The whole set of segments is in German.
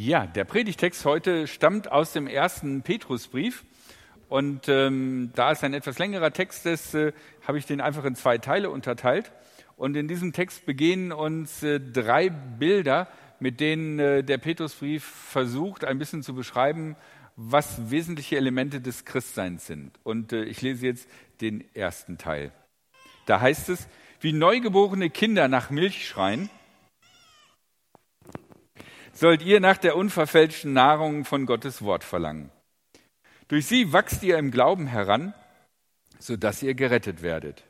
Ja, der Predigtext heute stammt aus dem ersten Petrusbrief. Und ähm, da es ein etwas längerer Text ist, äh, habe ich den einfach in zwei Teile unterteilt. Und in diesem Text begehen uns äh, drei Bilder, mit denen äh, der Petrusbrief versucht, ein bisschen zu beschreiben, was wesentliche Elemente des Christseins sind. Und äh, ich lese jetzt den ersten Teil. Da heißt es, wie neugeborene Kinder nach Milch schreien, sollt ihr nach der unverfälschten Nahrung von Gottes Wort verlangen. Durch sie wachst ihr im Glauben heran, sodass ihr gerettet werdet.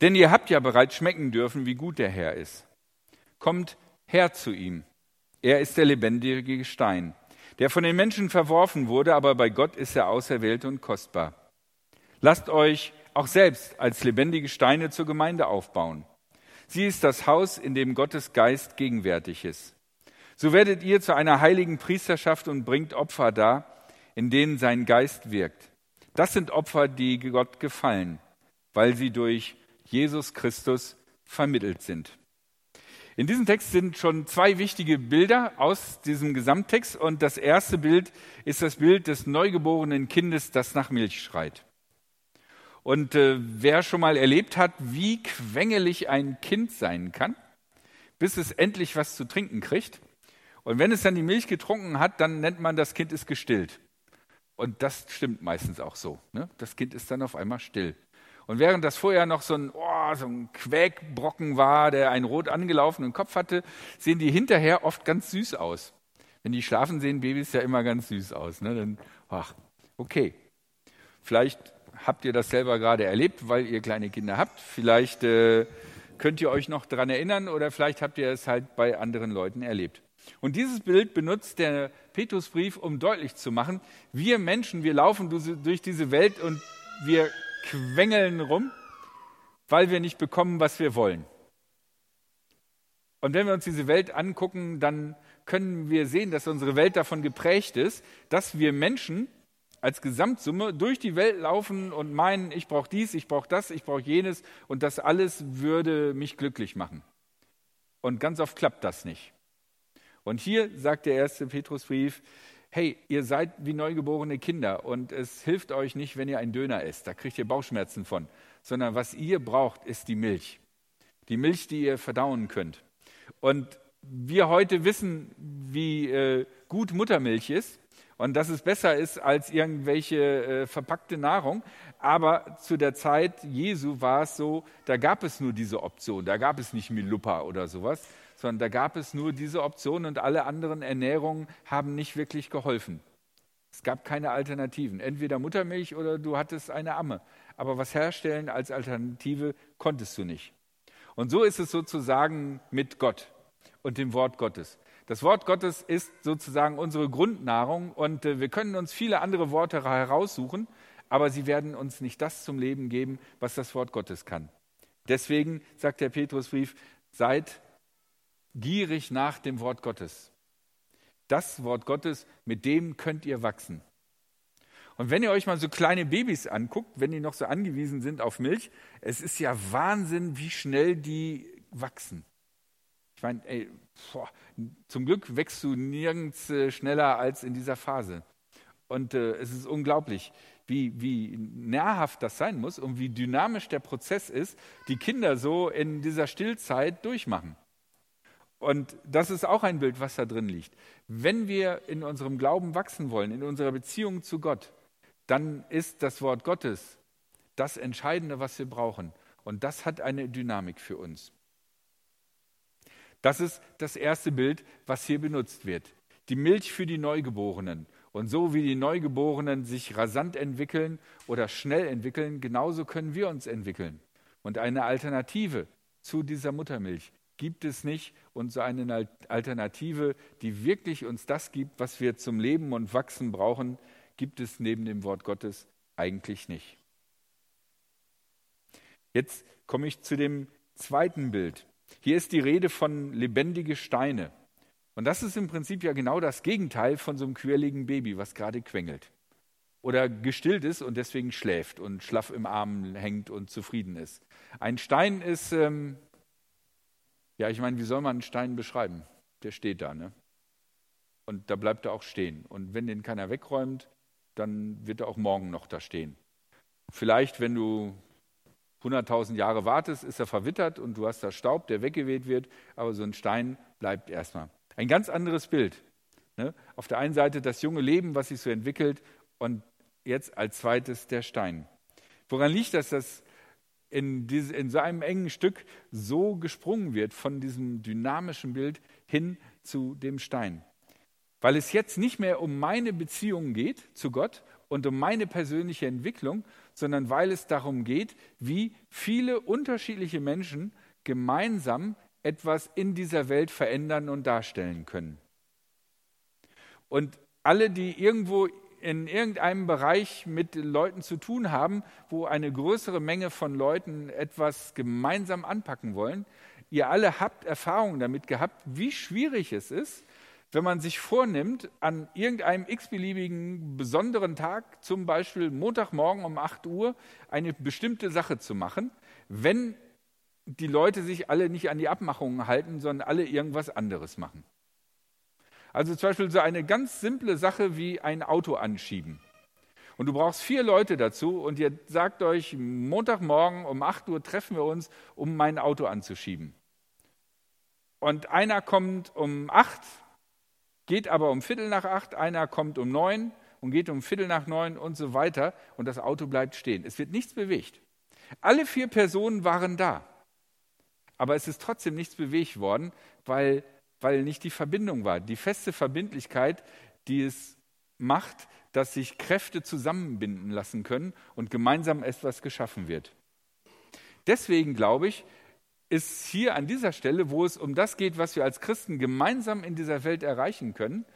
Denn ihr habt ja bereits schmecken dürfen, wie gut der Herr ist. Kommt her zu ihm. Er ist der lebendige Stein, der von den Menschen verworfen wurde, aber bei Gott ist er auserwählt und kostbar. Lasst euch auch selbst als lebendige Steine zur Gemeinde aufbauen. Sie ist das Haus, in dem Gottes Geist gegenwärtig ist. So werdet ihr zu einer heiligen Priesterschaft und bringt Opfer dar, in denen sein Geist wirkt. Das sind Opfer, die Gott gefallen, weil sie durch Jesus Christus vermittelt sind. In diesem Text sind schon zwei wichtige Bilder aus diesem Gesamttext und das erste Bild ist das Bild des neugeborenen Kindes, das nach Milch schreit. Und äh, wer schon mal erlebt hat, wie quengelig ein Kind sein kann, bis es endlich was zu trinken kriegt, und wenn es dann die Milch getrunken hat, dann nennt man das Kind ist gestillt. Und das stimmt meistens auch so. Ne? Das Kind ist dann auf einmal still. Und während das vorher noch so ein, oh, so ein Quäkbrocken war, der einen rot angelaufenen Kopf hatte, sehen die hinterher oft ganz süß aus. Wenn die schlafen, sehen Babys ja immer ganz süß aus. Ne? Dann, ach, okay. Vielleicht habt ihr das selber gerade erlebt, weil ihr kleine Kinder habt. Vielleicht äh, könnt ihr euch noch daran erinnern oder vielleicht habt ihr es halt bei anderen Leuten erlebt. Und dieses Bild benutzt der Petrusbrief, um deutlich zu machen, wir Menschen, wir laufen durch diese Welt und wir quengeln rum, weil wir nicht bekommen, was wir wollen. Und wenn wir uns diese Welt angucken, dann können wir sehen, dass unsere Welt davon geprägt ist, dass wir Menschen als Gesamtsumme durch die Welt laufen und meinen, ich brauche dies, ich brauche das, ich brauche jenes und das alles würde mich glücklich machen. Und ganz oft klappt das nicht. Und hier sagt der erste Petrusbrief, hey, ihr seid wie neugeborene Kinder und es hilft euch nicht, wenn ihr einen Döner esst, da kriegt ihr Bauchschmerzen von, sondern was ihr braucht, ist die Milch. Die Milch, die ihr verdauen könnt. Und wir heute wissen, wie äh, gut Muttermilch ist und dass es besser ist als irgendwelche äh, verpackte Nahrung. Aber zu der Zeit Jesu war es so, da gab es nur diese Option, da gab es nicht Milupa oder sowas, sondern da gab es nur diese Option und alle anderen Ernährungen haben nicht wirklich geholfen. Es gab keine Alternativen. Entweder Muttermilch oder du hattest eine Amme. Aber was herstellen als Alternative konntest du nicht. Und so ist es sozusagen mit Gott und dem Wort Gottes. Das Wort Gottes ist sozusagen unsere Grundnahrung und äh, wir können uns viele andere Worte heraussuchen, aber sie werden uns nicht das zum Leben geben, was das Wort Gottes kann. Deswegen sagt der Petrusbrief, seid gierig nach dem Wort Gottes. Das Wort Gottes, mit dem könnt ihr wachsen. Und wenn ihr euch mal so kleine Babys anguckt, wenn die noch so angewiesen sind auf Milch, es ist ja Wahnsinn, wie schnell die wachsen. Ich meine, ey, boah, zum Glück wächst du nirgends äh, schneller als in dieser Phase. Und äh, es ist unglaublich, wie, wie nährhaft das sein muss und wie dynamisch der Prozess ist, die Kinder so in dieser Stillzeit durchmachen. Und das ist auch ein Bild, was da drin liegt. Wenn wir in unserem Glauben wachsen wollen, in unserer Beziehung zu Gott, dann ist das Wort Gottes das Entscheidende, was wir brauchen. Und das hat eine Dynamik für uns. Das ist das erste Bild, was hier benutzt wird. Die Milch für die Neugeborenen. Und so wie die Neugeborenen sich rasant entwickeln oder schnell entwickeln, genauso können wir uns entwickeln. Und eine Alternative zu dieser Muttermilch gibt es nicht und so eine Alternative, die wirklich uns das gibt, was wir zum Leben und Wachsen brauchen, gibt es neben dem Wort Gottes eigentlich nicht. Jetzt komme ich zu dem zweiten Bild. Hier ist die Rede von lebendige Steine. Und das ist im Prinzip ja genau das Gegenteil von so einem quirligen Baby, was gerade quengelt. Oder gestillt ist und deswegen schläft und schlaff im Arm hängt und zufrieden ist. Ein Stein ist ähm, ja, ich meine, wie soll man einen Stein beschreiben? Der steht da, ne? Und da bleibt er auch stehen. Und wenn den keiner wegräumt, dann wird er auch morgen noch da stehen. Vielleicht, wenn du 100.000 Jahre wartest, ist er verwittert und du hast da Staub, der weggeweht wird, aber so ein Stein bleibt erstmal. Ein ganz anderes Bild. Ne? Auf der einen Seite das junge Leben, was sich so entwickelt, und jetzt als zweites der Stein. Woran liegt das, dass in, diese, in so einem engen Stück so gesprungen wird von diesem dynamischen Bild hin zu dem Stein? Weil es jetzt nicht mehr um meine Beziehung geht zu Gott und um meine persönliche Entwicklung, sondern weil es darum geht, wie viele unterschiedliche Menschen gemeinsam etwas in dieser Welt verändern und darstellen können. Und alle, die irgendwo in irgendeinem Bereich mit Leuten zu tun haben, wo eine größere Menge von Leuten etwas gemeinsam anpacken wollen, ihr alle habt Erfahrungen damit gehabt, wie schwierig es ist, wenn man sich vornimmt, an irgendeinem x-beliebigen besonderen Tag, zum Beispiel Montagmorgen um 8 Uhr, eine bestimmte Sache zu machen, wenn die Leute sich alle nicht an die Abmachungen halten, sondern alle irgendwas anderes machen. Also zum Beispiel so eine ganz simple Sache wie ein Auto anschieben. Und du brauchst vier Leute dazu und ihr sagt euch, Montagmorgen um 8 Uhr treffen wir uns, um mein Auto anzuschieben. Und einer kommt um 8, geht aber um Viertel nach acht, einer kommt um neun und geht um Viertel nach neun und so weiter und das Auto bleibt stehen. Es wird nichts bewegt. Alle vier Personen waren da, aber es ist trotzdem nichts bewegt worden, weil, weil nicht die Verbindung war, die feste Verbindlichkeit, die es macht, dass sich Kräfte zusammenbinden lassen können und gemeinsam etwas geschaffen wird. Deswegen glaube ich, ist hier an dieser Stelle, wo es um das geht, was wir als Christen gemeinsam in dieser Welt erreichen können,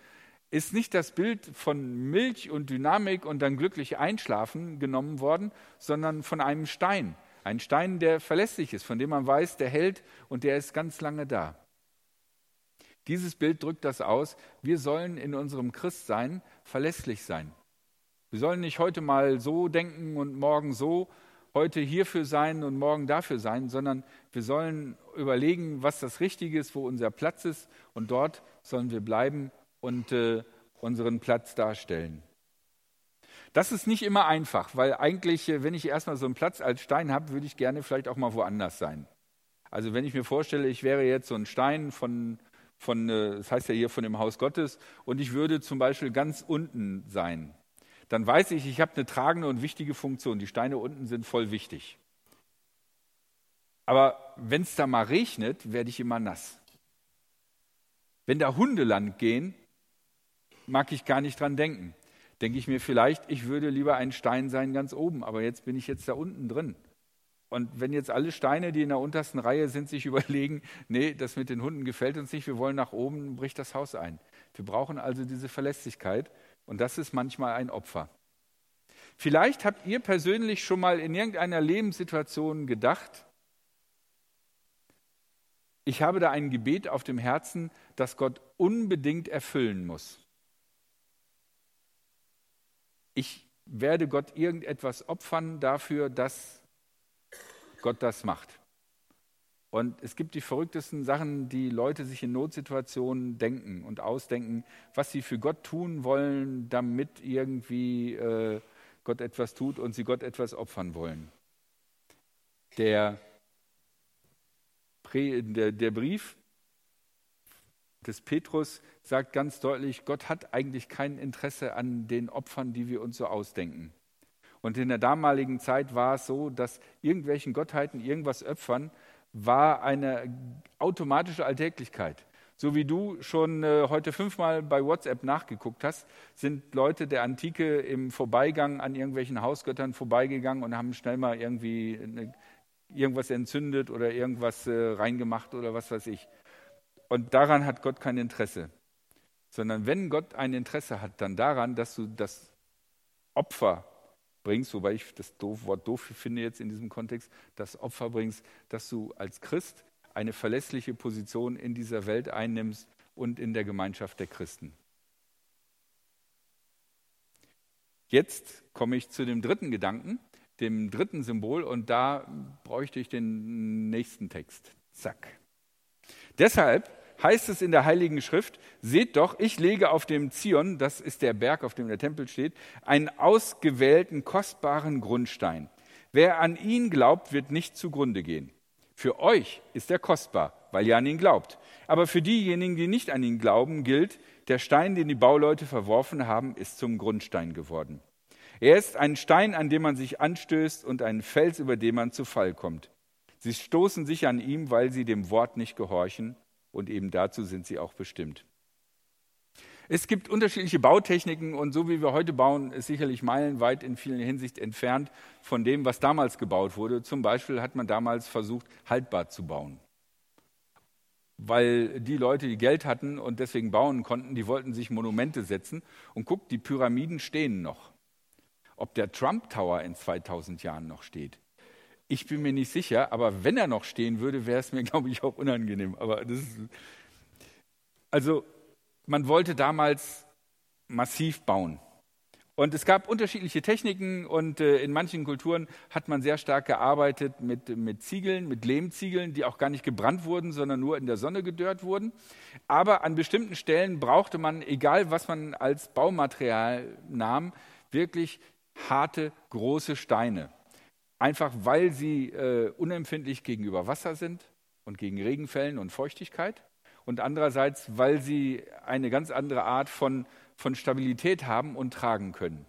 ist nicht das Bild von Milch und Dynamik und dann glücklich einschlafen genommen worden, sondern von einem Stein. Ein Stein, der verlässlich ist, von dem man weiß, der hält und der ist ganz lange da. Dieses Bild drückt das aus, wir sollen in unserem Christsein verlässlich sein. Wir sollen nicht heute mal so denken und morgen so, heute hierfür sein und morgen dafür sein, sondern wir sollen überlegen, was das Richtige ist, wo unser Platz ist und dort sollen wir bleiben und äh, unseren Platz darstellen. Das ist nicht immer einfach, weil eigentlich, äh, wenn ich erstmal so einen Platz als Stein habe, würde ich gerne vielleicht auch mal woanders sein. Also wenn ich mir vorstelle, ich wäre jetzt so ein Stein von, von äh, das heißt ja hier von dem Haus Gottes, und ich würde zum Beispiel ganz unten sein, dann weiß ich, ich habe eine tragende und wichtige Funktion. Die Steine unten sind voll wichtig. Aber wenn es da mal regnet, werde ich immer nass. Wenn da Hunde lang gehen, mag ich gar nicht dran denken. Denke ich mir vielleicht, ich würde lieber ein Stein sein ganz oben, aber jetzt bin ich jetzt da unten drin. Und wenn jetzt alle Steine, die in der untersten Reihe sind, sich überlegen, nee, das mit den Hunden gefällt uns nicht, wir wollen nach oben, bricht das Haus ein. Wir brauchen also diese Verlässlichkeit und das ist manchmal ein Opfer. Vielleicht habt ihr persönlich schon mal in irgendeiner Lebenssituation gedacht, ich habe da ein Gebet auf dem Herzen, das Gott unbedingt erfüllen muss. Ich werde Gott irgendetwas opfern dafür, dass Gott das macht. Und es gibt die verrücktesten Sachen, die Leute sich in Notsituationen denken und ausdenken, was sie für Gott tun wollen, damit irgendwie äh, Gott etwas tut und sie Gott etwas opfern wollen. Der, der, der Brief des Petrus sagt ganz deutlich, Gott hat eigentlich kein Interesse an den Opfern, die wir uns so ausdenken. Und in der damaligen Zeit war es so, dass irgendwelchen Gottheiten irgendwas opfern, war eine automatische Alltäglichkeit. So wie du schon äh, heute fünfmal bei WhatsApp nachgeguckt hast, sind Leute der Antike im Vorbeigang an irgendwelchen Hausgöttern vorbeigegangen und haben schnell mal irgendwie eine, irgendwas entzündet oder irgendwas äh, reingemacht oder was weiß ich. Und daran hat Gott kein Interesse. Sondern wenn Gott ein Interesse hat, dann daran, dass du das Opfer bringst, wobei ich das Wort doof finde jetzt in diesem Kontext, das Opfer bringst, dass du als Christ eine verlässliche Position in dieser Welt einnimmst und in der Gemeinschaft der Christen. Jetzt komme ich zu dem dritten Gedanken, dem dritten Symbol, und da bräuchte ich den nächsten Text. Zack. Deshalb heißt es in der Heiligen Schrift, seht doch, ich lege auf dem Zion, das ist der Berg, auf dem der Tempel steht, einen ausgewählten, kostbaren Grundstein. Wer an ihn glaubt, wird nicht zugrunde gehen. Für euch ist er kostbar, weil ihr an ihn glaubt. Aber für diejenigen, die nicht an ihn glauben, gilt, der Stein, den die Bauleute verworfen haben, ist zum Grundstein geworden. Er ist ein Stein, an dem man sich anstößt und ein Fels, über den man zu Fall kommt. Sie stoßen sich an ihm, weil sie dem Wort nicht gehorchen und eben dazu sind sie auch bestimmt. Es gibt unterschiedliche Bautechniken und so wie wir heute bauen, ist sicherlich meilenweit in vielen Hinsicht entfernt von dem, was damals gebaut wurde. Zum Beispiel hat man damals versucht, haltbar zu bauen. Weil die Leute, die Geld hatten und deswegen bauen konnten, die wollten sich Monumente setzen. Und guckt, die Pyramiden stehen noch. Ob der Trump Tower in 2000 Jahren noch steht, ich bin mir nicht sicher, aber wenn er noch stehen würde, wäre es mir, glaube ich, auch unangenehm. Aber das ist, also man wollte damals massiv bauen. Und es gab unterschiedliche Techniken und äh, in manchen Kulturen hat man sehr stark gearbeitet mit, mit Ziegeln, mit Lehmziegeln, die auch gar nicht gebrannt wurden, sondern nur in der Sonne gedörrt wurden. Aber an bestimmten Stellen brauchte man, egal was man als Baumaterial nahm, wirklich harte, große Steine einfach weil sie äh, unempfindlich gegenüber Wasser sind und gegen Regenfällen und Feuchtigkeit und andererseits, weil sie eine ganz andere Art von, von Stabilität haben und tragen können.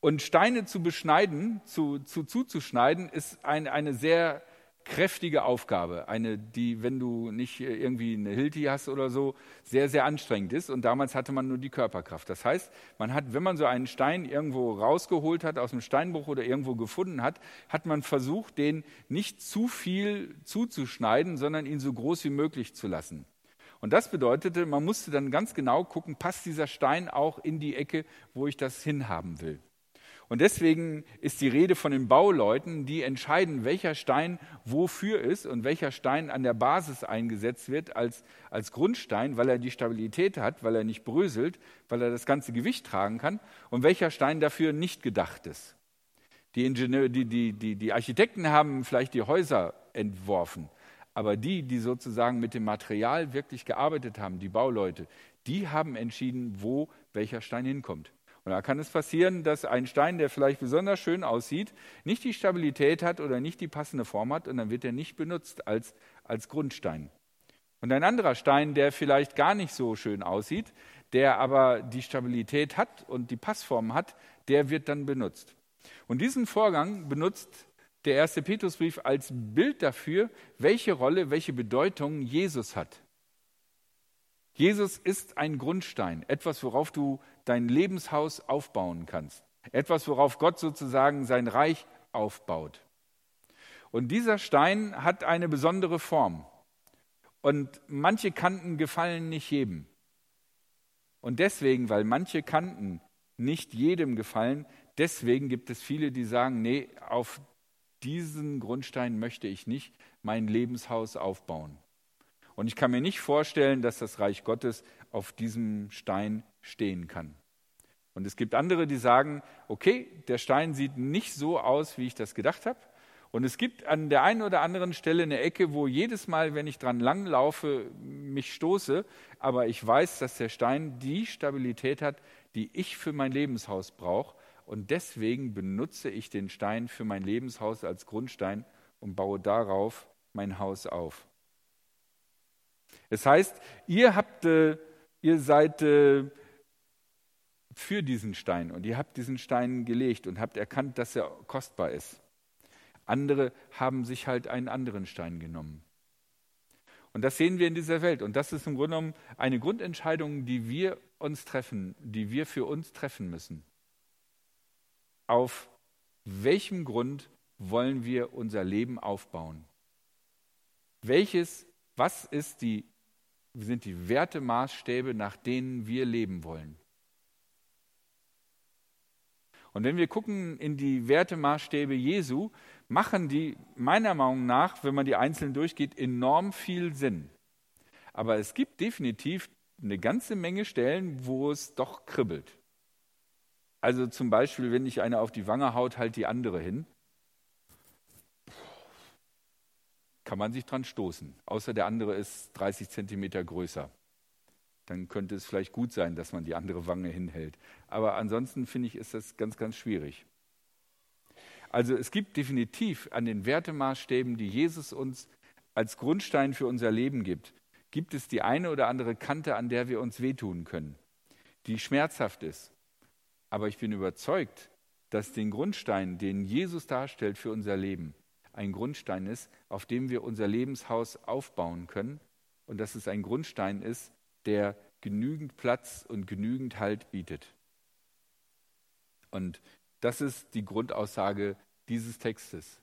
Und Steine zu beschneiden, zu, zu, zuzuschneiden, ist ein, eine sehr kräftige Aufgabe, eine, die, wenn du nicht irgendwie eine Hilti hast oder so, sehr, sehr anstrengend ist. Und damals hatte man nur die Körperkraft. Das heißt, man hat, wenn man so einen Stein irgendwo rausgeholt hat, aus dem Steinbruch oder irgendwo gefunden hat, hat man versucht, den nicht zu viel zuzuschneiden, sondern ihn so groß wie möglich zu lassen. Und das bedeutete, man musste dann ganz genau gucken, passt dieser Stein auch in die Ecke, wo ich das hinhaben will. Und deswegen ist die Rede von den Bauleuten, die entscheiden, welcher Stein wofür ist und welcher Stein an der Basis eingesetzt wird als, als Grundstein, weil er die Stabilität hat, weil er nicht bröselt, weil er das ganze Gewicht tragen kann und welcher Stein dafür nicht gedacht ist. Die, Ingenieur, die, die, die, die Architekten haben vielleicht die Häuser entworfen, aber die, die sozusagen mit dem Material wirklich gearbeitet haben, die Bauleute, die haben entschieden, wo welcher Stein hinkommt. Und da kann es passieren, dass ein Stein, der vielleicht besonders schön aussieht, nicht die Stabilität hat oder nicht die passende Form hat und dann wird er nicht benutzt als, als Grundstein. Und ein anderer Stein, der vielleicht gar nicht so schön aussieht, der aber die Stabilität hat und die Passform hat, der wird dann benutzt. Und diesen Vorgang benutzt der erste Petrusbrief als Bild dafür, welche Rolle, welche Bedeutung Jesus hat. Jesus ist ein Grundstein, etwas, worauf du dein Lebenshaus aufbauen kannst. Etwas, worauf Gott sozusagen sein Reich aufbaut. Und dieser Stein hat eine besondere Form. Und manche Kanten gefallen nicht jedem. Und deswegen, weil manche Kanten nicht jedem gefallen, deswegen gibt es viele, die sagen, nee, auf diesen Grundstein möchte ich nicht mein Lebenshaus aufbauen. Und ich kann mir nicht vorstellen, dass das Reich Gottes auf diesem Stein stehen kann. Und es gibt andere, die sagen, okay, der Stein sieht nicht so aus, wie ich das gedacht habe. Und es gibt an der einen oder anderen Stelle eine Ecke, wo jedes Mal, wenn ich dran langlaufe, mich stoße, aber ich weiß, dass der Stein die Stabilität hat, die ich für mein Lebenshaus brauche. Und deswegen benutze ich den Stein für mein Lebenshaus als Grundstein und baue darauf mein Haus auf. Es heißt, ihr habt, äh, ihr seid äh, für diesen Stein und ihr habt diesen Stein gelegt und habt erkannt, dass er kostbar ist. Andere haben sich halt einen anderen Stein genommen. Und das sehen wir in dieser Welt. Und das ist im Grunde genommen eine Grundentscheidung, die wir uns treffen, die wir für uns treffen müssen. Auf welchem Grund wollen wir unser Leben aufbauen? Welches, was ist die sind die Wertemaßstäbe, nach denen wir leben wollen. Und wenn wir gucken in die Wertemaßstäbe Jesu, machen die meiner Meinung nach, wenn man die einzeln durchgeht, enorm viel Sinn. Aber es gibt definitiv eine ganze Menge Stellen, wo es doch kribbelt. Also zum Beispiel, wenn ich eine auf die Wange haut, halt die andere hin. kann man sich dran stoßen. Außer der andere ist 30 Zentimeter größer. Dann könnte es vielleicht gut sein, dass man die andere Wange hinhält. Aber ansonsten finde ich, ist das ganz, ganz schwierig. Also es gibt definitiv an den Wertemaßstäben, die Jesus uns als Grundstein für unser Leben gibt, gibt es die eine oder andere Kante, an der wir uns wehtun können, die schmerzhaft ist. Aber ich bin überzeugt, dass den Grundstein, den Jesus darstellt für unser Leben, ein Grundstein ist, auf dem wir unser Lebenshaus aufbauen können und dass es ein Grundstein ist, der genügend Platz und genügend Halt bietet. Und das ist die Grundaussage dieses Textes.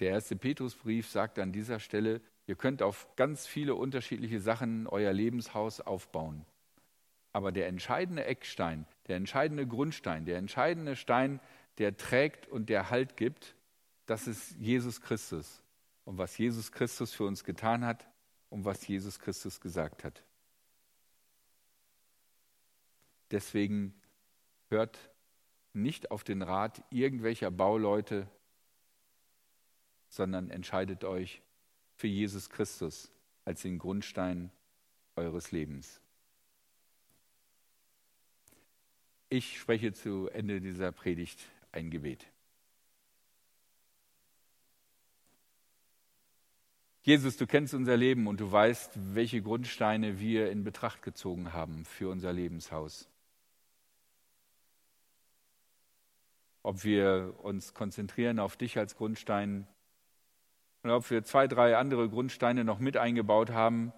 Der erste Petrusbrief sagt an dieser Stelle, ihr könnt auf ganz viele unterschiedliche Sachen euer Lebenshaus aufbauen. Aber der entscheidende Eckstein, der entscheidende Grundstein, der entscheidende Stein, der trägt und der Halt gibt, das ist Jesus Christus. Und was Jesus Christus für uns getan hat und was Jesus Christus gesagt hat. Deswegen hört nicht auf den Rat irgendwelcher Bauleute, sondern entscheidet euch für Jesus Christus als den Grundstein eures Lebens. Ich spreche zu Ende dieser Predigt ein Gebet. Jesus, du kennst unser Leben und du weißt, welche Grundsteine wir in Betracht gezogen haben für unser Lebenshaus. Ob wir uns konzentrieren auf dich als Grundstein oder ob wir zwei, drei andere Grundsteine noch mit eingebaut haben,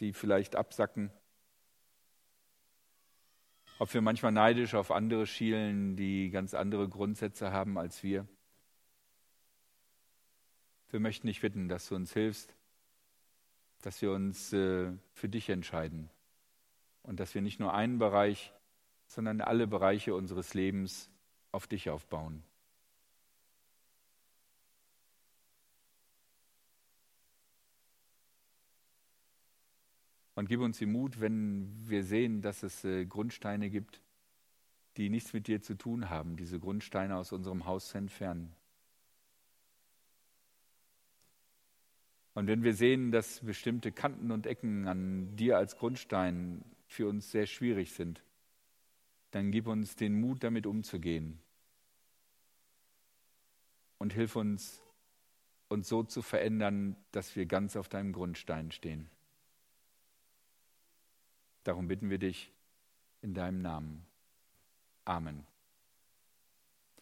die vielleicht absacken ob wir manchmal neidisch auf andere schielen, die ganz andere Grundsätze haben als wir. Wir möchten dich bitten, dass du uns hilfst, dass wir uns äh, für dich entscheiden und dass wir nicht nur einen Bereich, sondern alle Bereiche unseres Lebens auf dich aufbauen. Und gib uns den Mut, wenn wir sehen, dass es äh, Grundsteine gibt, die nichts mit dir zu tun haben, diese Grundsteine aus unserem Haus zu entfernen. Und wenn wir sehen, dass bestimmte Kanten und Ecken an dir als Grundstein für uns sehr schwierig sind, dann gib uns den Mut, damit umzugehen. Und hilf uns, uns so zu verändern, dass wir ganz auf deinem Grundstein stehen. Darum bitten wir dich in deinem Namen. Amen.